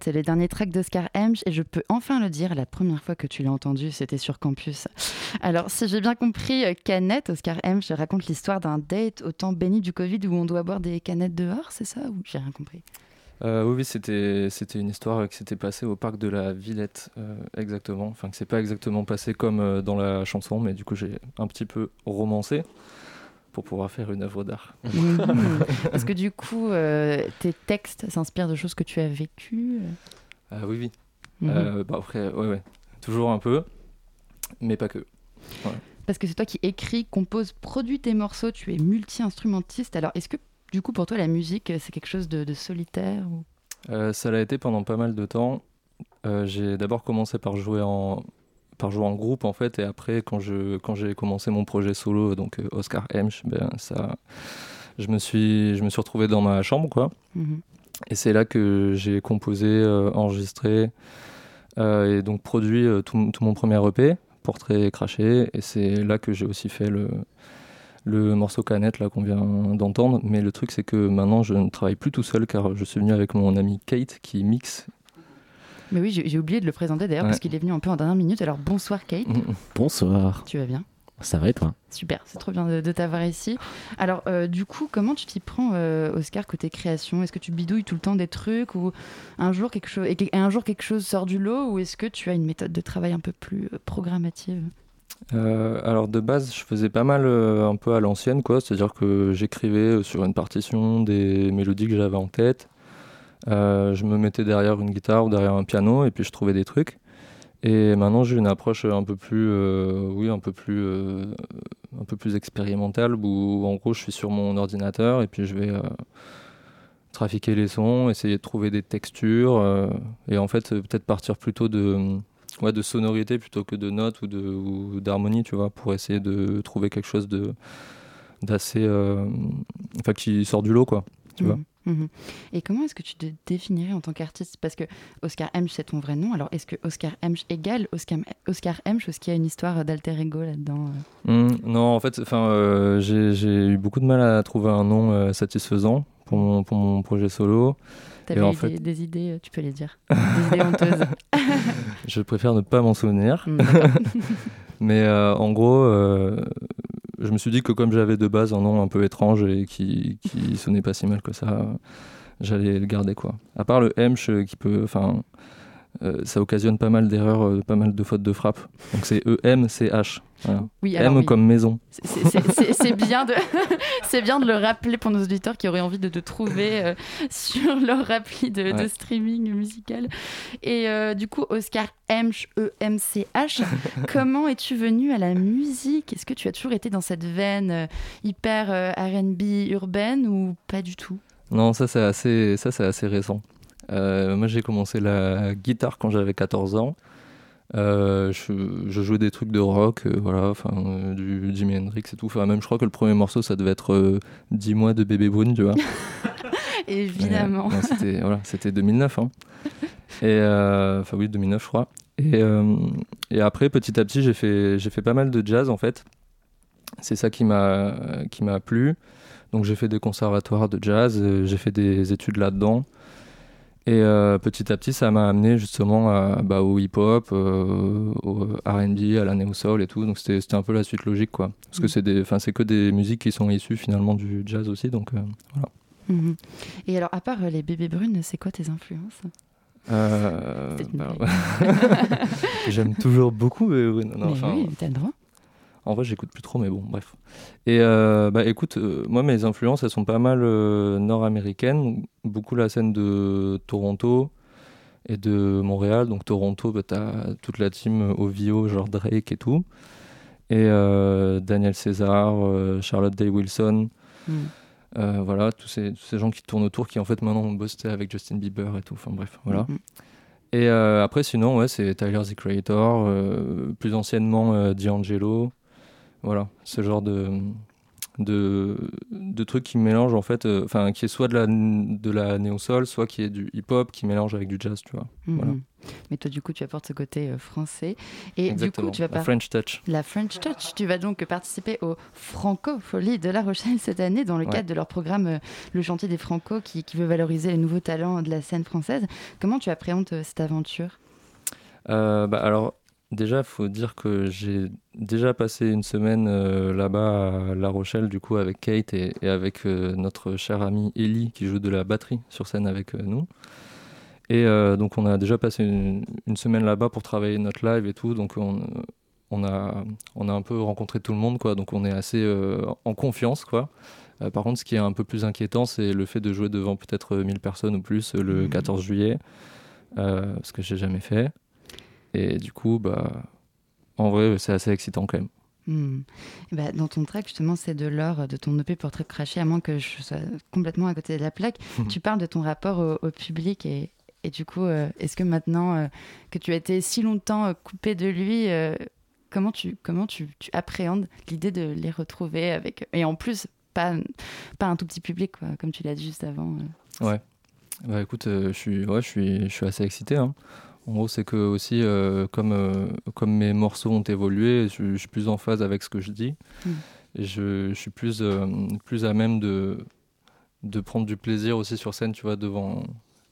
C'était Canette, le dernier track d'Oscar Hemsch, et je peux enfin le dire, la première fois que tu l'as entendu, c'était sur campus. Alors, si j'ai bien compris, euh, Canette, Oscar Hemsch raconte l'histoire d'un date au temps béni du Covid où on doit boire des canettes dehors, c'est ça Ou j'ai rien compris? Euh, oui, c'était une histoire qui s'était passée au parc de la Villette, euh, exactement. Enfin, que c'est pas exactement passé comme dans la chanson, mais du coup, j'ai un petit peu romancé pour pouvoir faire une œuvre d'art. Parce que du coup, euh, tes textes s'inspirent de choses que tu as vécues euh Ah oui, oui. Mhm. Euh, bah, après, ouais, ouais. Toujours un peu, mais pas que. Parce que c'est toi qui écris, composes, produis tes morceaux, tu es multi-instrumentiste. Alors, est-ce que du coup, pour toi, la musique, c'est quelque chose de, de solitaire ou... Ça l'a été pendant pas mal de temps. Euh, j'ai d'abord commencé par jouer en par jouer en groupe en fait et après quand je quand j'ai commencé mon projet solo donc euh, Oscar Hemsch ben ça je me suis je me suis retrouvé dans ma chambre quoi Mhm. et c'est là que j'ai composé euh, enregistré euh, et donc produit tout, tout mon premier EP Portrait craché et c'est là que j'ai aussi fait le le morceau canette là qu'on vient d'entendre mais le truc c'est que maintenant je ne travaille plus tout seul car je suis venu avec mon ami Kate qui mixe Mais oui, j'ai oublié de le présenter d'ailleurs Ouais. parce qu'il est venu un peu en dernière minute. Alors, bonsoir Kate, Bonsoir. tu vas bien? Ça va et toi? Super, c'est trop bien de, de t'avoir ici. Alors, euh, du coup, comment tu t'y prends, euh, Oscar, côté création? Est-ce que tu bidouilles tout le temps des trucs ou un jour quelque chose et un jour quelque chose sort du lot ou est-ce que tu as une méthode de travail un peu plus euh, programmative? Euh, alors de base, je faisais pas mal euh, un peu à l'ancienne, quoi. C'est-à-dire que j'écrivais sur une partition des mélodies que j'avais en tête. Euh, je me mettais derrière une guitare ou derrière un piano et puis je trouvais des trucs. Et maintenant, j'ai une approche un peu plus, euh, oui, un peu plus, euh, un peu plus expérimentale où en gros, je suis sur mon ordinateur et puis je vais trafiquer les sons, essayer de trouver des textures et en fait, peut-être partir plutôt de ouais, de sonorité plutôt que de notes ou d'harmonie, tu vois, pour essayer de trouver quelque chose de d'assez, enfin, qui sort du lot, quoi, tu vois. Mhm, mhm. Et comment est-ce que tu te définirais en tant qu'artiste? Parce que Oscar Hemsch, c'est ton vrai nom. Alors, est-ce que Oscar Hemsch égale Oscar, Oscar Hemsch ou est-ce qu'il y a une histoire d'alter ego là-dedans euh? Hmm, non, en fait, euh, j'ai eu beaucoup de mal à trouver un nom euh, satisfaisant pour mon, pour mon projet solo. T'avais en fait, des, des idées, euh, tu peux les dire. Des idées honteuses. je préfère ne pas m'en souvenir. D'accord. Mais euh, en gros, je me suis dit que comme j'avais de base un nom un peu étrange et qui, qui sonnait pas si mal que ça, j'allais le garder quoi. À part le Hemsch euh, qui peut, enfin, euh, ça occasionne pas mal d'erreurs, euh, pas mal de fautes de frappe. Donc c'est E M. Voilà. Oui, M oui. comme maison. C'est- bien, de... c'est bien de le rappeler pour nos auditeurs qui auraient envie de te trouver euh, sur leur appli de, streaming musical. Et du coup, Oscar E E-M-C-H, comment es-tu venu à la musique? Est-ce que tu as toujours été dans cette veine hyper RB urbaine ou pas du tout? Non, ça c'est assez, ça c'est assez récent. Euh, moi j'ai commencé la guitare quand j'avais 14 ans. Euh, je, je jouais des trucs de rock, euh, voilà, enfin euh, du Jimi Hendrix et tout. Enfin même je crois que le premier morceau ça devait être euh, 10 mois de bébé brune, tu vois. Évidemment. C'était voilà, c'était 2009. Hein. Et enfin oui 2009 je crois. Et, et après petit à petit j'ai fait j'ai fait pas mal de jazz en fait. C'est ça qui m'a qui m'a plu. Donc j'ai fait des conservatoires de jazz, j'ai fait des études là-dedans. Et euh, petit à petit, ça m'a amené justement à, bah, au hip-hop, euh, au R&B, à la néo-soul et tout. Donc c'était c'était un peu la suite logique, quoi. Parce que Mm. c'est des, enfin c'est que des musiques qui sont issues finalement du jazz aussi. Donc euh, voilà. Mhm. Et alors, à part euh, les bébés brunes, c'est quoi tes influences? Euh, bah. J'aime toujours beaucoup, mais oui, non, non, Mais enfin, oui, t'as le droit. En vrai, j'écoute plus trop, mais bon, bref. Et euh, bah écoute, euh, moi, mes influences, elles sont pas mal euh, nord-américaines. Beaucoup la scène de Toronto et de Montréal. Donc, Toronto, bah, t'as toute la team OVO, genre Drake et tout. Et Daniel César, Charlotte Day Wilson. Mm. Euh, voilà, tous ces, tous ces gens qui tournent autour, qui en fait maintenant ont bossé avec Justin Bieber et tout. Enfin, bref, voilà. Mhm. Et après, sinon, ouais, c'est Tyler the Creator, plus anciennement D'Angelo. Voilà, ce genre de, de, de trucs qui mélangent en fait, euh, enfin qui est soit de la, de la néo-soul, soit qui est du hip-hop qui mélange avec du jazz, tu vois. Mhm. Voilà. Mais toi, du coup, tu apportes ce côté euh, français. Et Exactement, du coup, tu vas la par- French touch. La French Touch. Tu vas donc participer au Francofolie de La Rochelle cette année dans le Ouais. cadre de leur programme euh, Le Chantier des Franco qui, qui veut valoriser les nouveaux talents de la scène française. Comment tu appréhendes cette aventure? Bah, alors, déjà, il faut dire que j'ai déjà passé une semaine euh, là-bas à La Rochelle, du coup, avec Kate et, et avec euh, notre chère amie Ellie qui joue de la batterie sur scène avec euh, nous. Et donc, on a déjà passé une, une semaine là-bas pour travailler notre live et tout. Donc, on, on, a, on a un peu rencontré tout le monde, quoi. Donc, on est assez en confiance, quoi. Par contre, ce qui est un peu plus inquiétant, c'est le fait de jouer devant peut-être 1000 personnes ou plus le 14 juillet, euh, ce que j'ai jamais fait. Et du coup, bah, en vrai, c'est assez excitant quand même. Hmm. Ben, dans ton track, justement, c'est de l'or de ton EP Portrait craché, à moins que je sois complètement à côté de la plaque. tu parles de ton rapport au, au public et, et du coup, euh, est-ce que maintenant euh, que tu as été si longtemps euh, coupé de lui, comment tu, comment tu, tu appréhendes l'idée de les retrouver avec et en plus pas, pas un tout petit public, quoi, comme tu l'as dit juste avant. Ouais. Bah écoute, je suis, ouais, je suis, je suis assez excité. hein. En gros, c'est que aussi, euh, comme, euh, comme mes morceaux ont évolué, je, je suis plus en phase avec ce que je dis. Mm. Et je, je suis plus, euh, plus à même de, de prendre du plaisir aussi sur scène, tu vois, devant,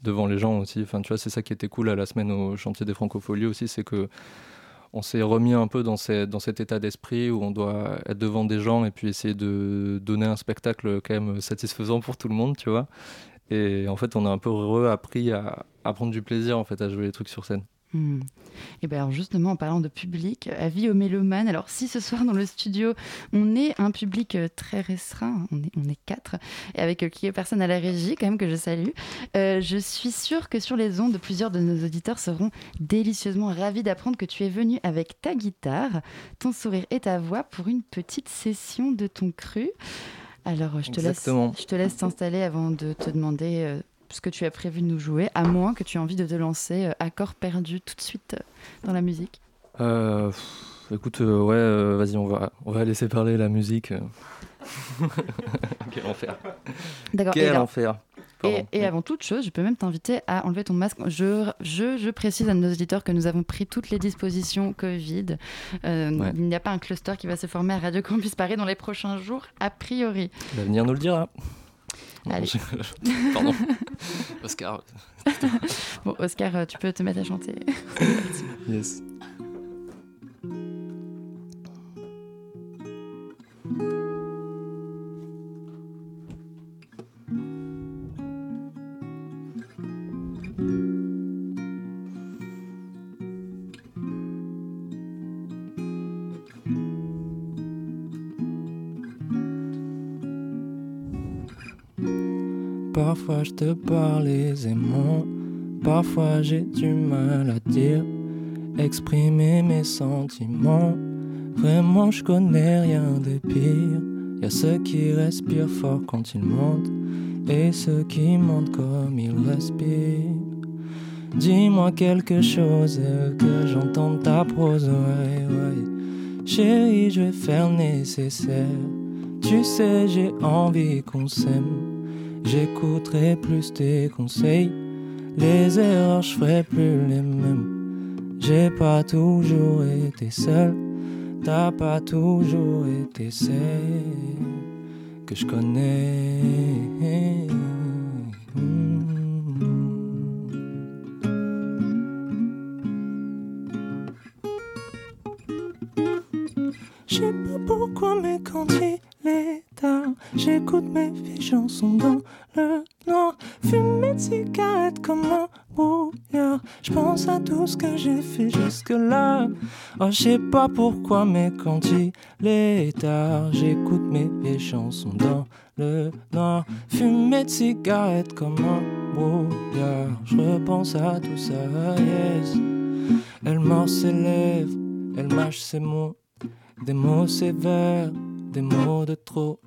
devant les gens aussi. Enfin, tu vois, c'est ça qui était cool à la semaine au chantier des francopholies aussi, c'est que on s'est remis un peu dans, ces- dans cet état d'esprit où on doit être devant des gens et puis essayer de donner un spectacle quand même satisfaisant pour tout le monde, tu vois. Et en fait, on a un peu appris à, à prendre du plaisir en fait à jouer les trucs sur scène. Hmm. Et bien alors justement en parlant de public, avis aux mélomanes. Alors si ce soir dans le studio on est un public euh, très restreint, on est, on est quatre, et avec euh, qui personne à la régie quand même que je salue, euh, je suis sûre que sur les ondes plusieurs de nos auditeurs seront délicieusement ravis d'apprendre que tu es venu avec ta guitare, ton sourire et ta voix pour une petite session de ton cru. Alors euh, je te laisse, Exactement. je te laisse t'installer avant de te demander euh, ce que tu as prévu de nous jouer, à moins que tu aies envie de te lancer euh, accord perdu tout de suite euh, dans la musique. Euh, pff, écoute, euh, ouais, euh, vas-y, on va, on va laisser parler la musique. Quel enfer. D'accord. et Quel alors- enfer. Et, et avant toute chose, je peux même t'inviter à enlever ton masque. Je, je, je précise à nos auditeurs que nous avons pris toutes les dispositions Covid. Euh, Ouais. Il n'y a pas un cluster qui va se former à Radio Campus Paris dans les prochains jours, a priori. L'avenir nous le dira. Allez. Pardon. Oscar. Bon, Oscar, euh, tu peux te mettre à chanter. Yes. Parfois je te parle aisément, parfois j'ai du mal à dire, exprimer mes sentiments. Vraiment je connais rien de pire. Y a ceux qui respirent fort quand ils mentent, et ceux qui mentent comme ils respirent. Dis-moi quelque chose que j'entende ta prose, ouais, ouais. Chérie, je vais faire nécessaire. Tu sais, j'ai envie qu'on s'aime. J'écouterai plus tes conseils. Les erreurs, je ferai plus les mêmes. J'ai pas toujours été seul. T'as pas toujours été celle que je connais. Je pas pourquoi, mais quand il est tard, j'écoute mes vieilles chansons dans Oh, je sais pas pourquoi, mais quand il est tard, j'écoute mes vieilles chansons dans le noir. Fume mes cigarettes comme un brouillard. Je repense à tout ça, yes. Elle mord ses lèvres, elle mâche ses mots. Des mots sévères, des mots de trop.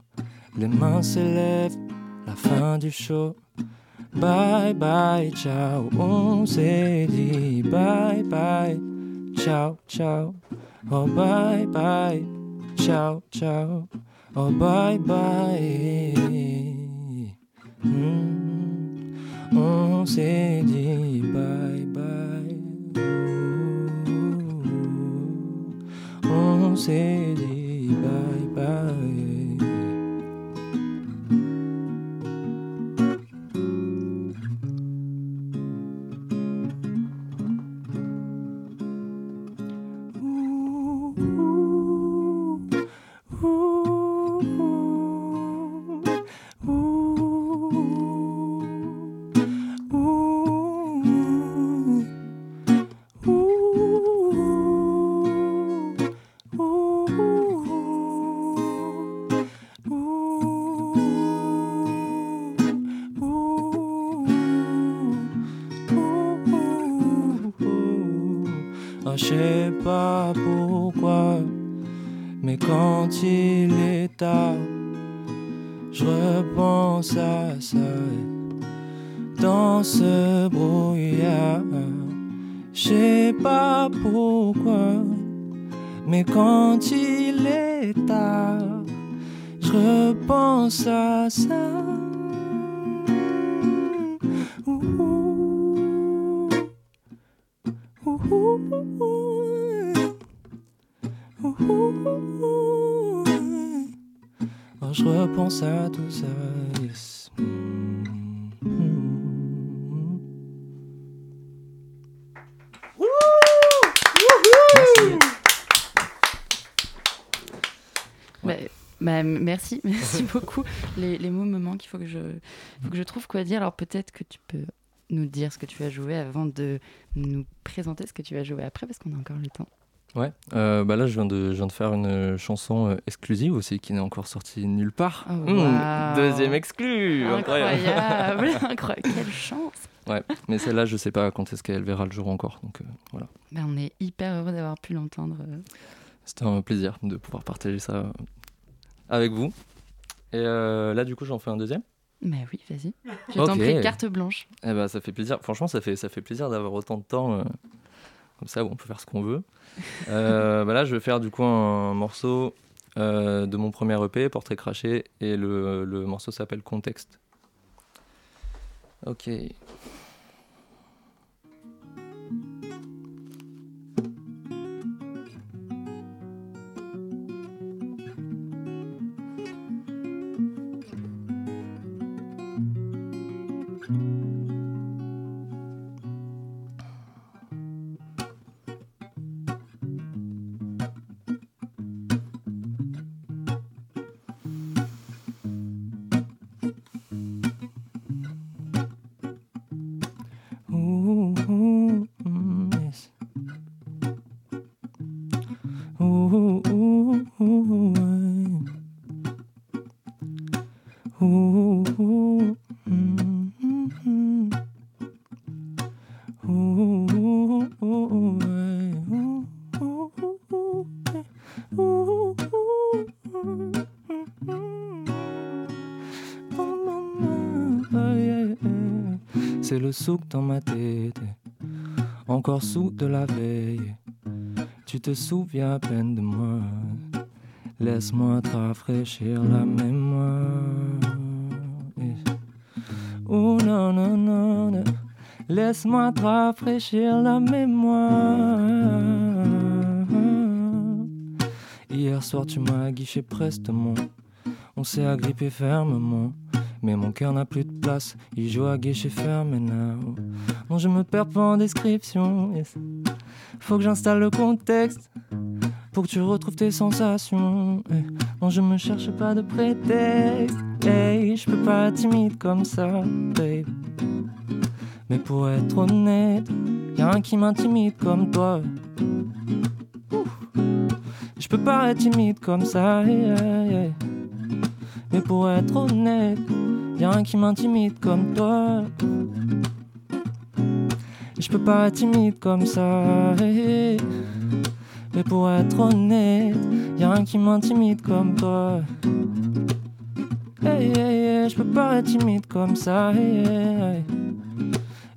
Les mains s'élèvent, la fin du show. Bye bye, ciao, on s'est dit bye bye, ciao, ciao. Oh bye bye, ciao, ciao. Oh bye bye. Hmm. On s'est dit bye bye. On s'est dit bye bye. Je sais pas pourquoi, mais quand il est tard, je repense à ça. Dans ce brouillard, je sais pas pourquoi, mais quand il est tard, je repense à ça. Oh, je repense à tout ça. yes. Bah, bah, merci, merci beaucoup. Les, les mots me manquent, il faut que, je, faut que je trouve quoi dire. Alors peut-être que tu peux nous dire ce que tu as joué avant de nous présenter ce que tu vas jouer après, parce qu'on a encore le temps. Ouais, euh, bah là je viens, de, je viens de faire une euh, chanson euh, exclusive aussi qui n'est encore sortie nulle part. Oh, Mmh, waouh. deuxième exclu Incroyable, incroyable, quelle chance. Ouais, mais celle-là je sais pas quand est-ce qu'elle verra le jour encore, donc euh, voilà. Bah, on est hyper heureux d'avoir pu l'entendre. C'était un plaisir de pouvoir partager ça avec vous. Et euh, là du coup j'en fais un deuxième? Bah oui, vas-y. Je t'en Ok. prie, carte blanche. Eh ben, ça fait plaisir. Franchement, ça fait, ça fait plaisir d'avoir autant de temps euh, comme ça où on peut faire ce qu'on veut. Euh, bah là, je vais faire du coup un morceau euh, de mon premier EP, Portrait craché, et le, le morceau s'appelle Contexte. Ok. Souk dans ma tête, encore sous de la veille. Tu te souviens à peine de moi. Laisse-moi te rafraîchir la mémoire. Oh non, non, non, non. Laisse-moi te rafraîchir la mémoire. Hier soir, tu m'as aguiché prestement. On s'est agrippé fermement. Mais mon cœur n'a plus de il joue à guichet fermé now. Non, je me perds pas en description. Faut que j'installe le contexte pour que tu retrouves tes sensations. eh. Non, je me cherche pas de prétexte. Hey, je peux pas être timide comme ça, babe. Mais pour être honnête, y'a un qui m'intimide comme toi. Je peux pas être timide comme ça. Mais pour être honnête, y'a un qui m'intimide comme toi. Je peux pas être timide comme ça. Mais pour être honnête, y'a un qui m'intimide comme toi. Hey, hey, je peux pas être timide comme ça.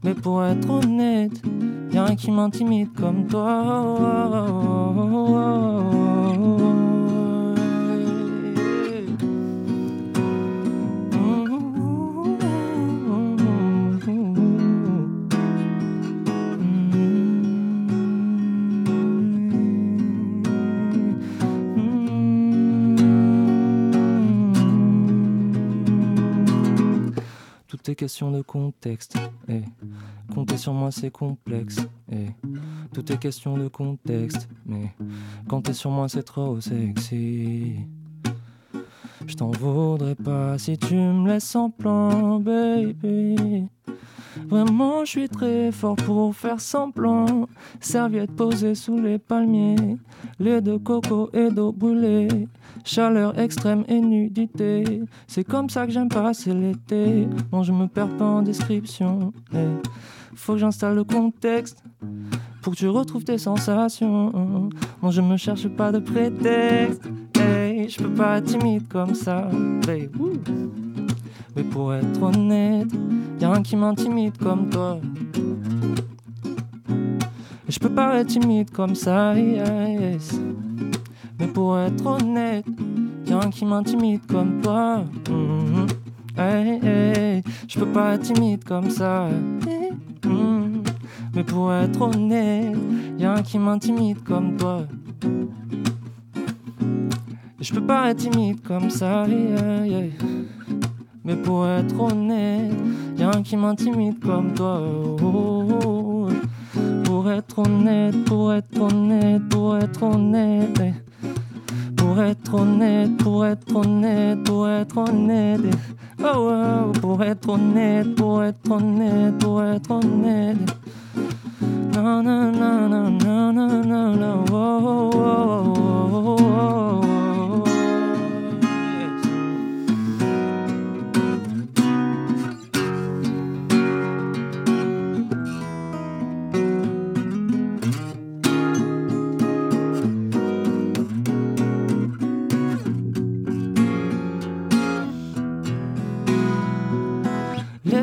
Mais pour être honnête, y'a un qui m'intimide comme toi. Tout est question de contexte. Et compter sur moi, c'est complexe. Tout est question de contexte. Mais compter sur moi, c'est trop sexy. Je t'en voudrais pas si tu me laisses en plan, baby. Vraiment, je suis très fort pour faire semblant. Serviette posée sous les palmiers, lait de coco et d'eau brûlée. Chaleur extrême et nudité. C'est comme ça que j'aime passer l'été. Non, je me perds pas en description. Eh, Faut que j'installe le contexte pour que tu retrouves tes sensations. Non, je me cherche pas de prétexte. Je peux pas être timide comme ça. Mais pour être honnête, y'a un qui m'intimide comme toi. Je peux pas être timide comme ça, yes. Mais pour être honnête, y'a un qui m'intimide comme toi. Hey, hey, je peux pas être timide comme ça. Mhm. Mais pour être honnête, y'a un qui m'intimide comme toi. Je peux pas être timide comme ça, yeah. Mais pour être honnête, y'a un qui m'intimide comme toi. oh, oh, oh. Pour être honnête, pour être honnête, pour être honnête. eh. Pour être honnête, pour être honnête, pour être honnête. eh. Oh, oh, pour être honnête, pour être honnête, pour être honnête. Non, non, non, non, non, non, non, non.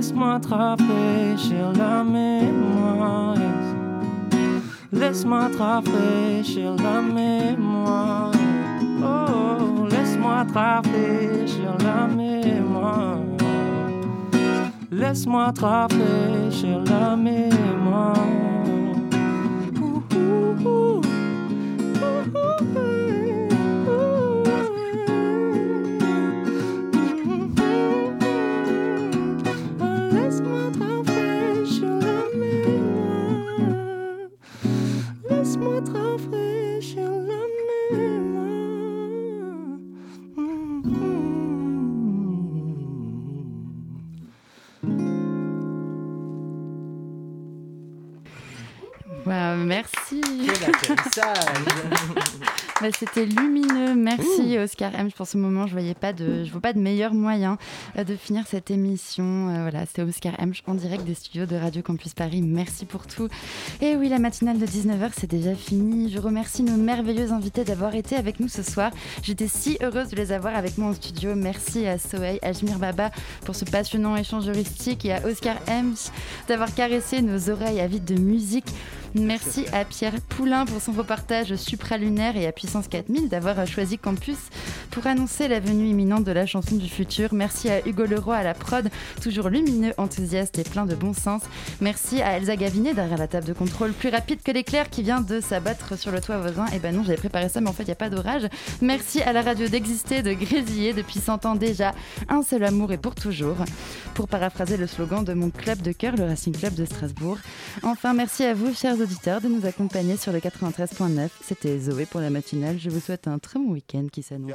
Laisse-moi te rafraîchir la mémoire. Laisse-moi te rafraîchir la mémoire. Oh, laisse-moi te rafraîchir la mémoire. Laisse-moi te rafraîchir la mémoire. Ouh, ouh, ouh. C'était lumineux. Merci Oscar M. Pour ce moment, je voyais pas de, je vois pas de meilleur moyen euh, de finir cette émission. Euh, voilà, c'était Oscar M. en direct des studios de Radio Campus Paris. Merci pour tout. Et oui, la matinale de 19h, c'est déjà fini. Je remercie nos merveilleux invités d'avoir été avec nous ce soir. J'étais si heureuse de les avoir avec moi en studio. Merci à Soheil, Ajmir Baba pour ce passionnant échange heuristique et à Oscar M d'avoir caressé nos oreilles avides de musique. Merci à Pierre Poulain pour son reportage supralunaire et à Puissance 4000 d'avoir choisi Campus pour annoncer la venue imminente de la chanson du futur. Merci à Hugo Leroy à la prod, toujours lumineux, enthousiaste et plein de bon sens. Merci à Elsa Gavinet derrière la table de contrôle, plus rapide que l'éclair qui vient de s'abattre sur le toit voisin. Et ben non, j'avais préparé ça, mais en fait, il n'y a pas d'orage. Merci à la radio d'exister, de grésiller depuis 100 ans déjà. Un seul amour et pour toujours. Pour paraphraser le slogan de mon club de cœur, le Racing Club de Strasbourg. Enfin, merci à vous, chers auditeurs, de nous accompagner sur le 93.9. C'était Zoé pour la matinale. Je vous souhaite un très bon week-end qui s'annonce.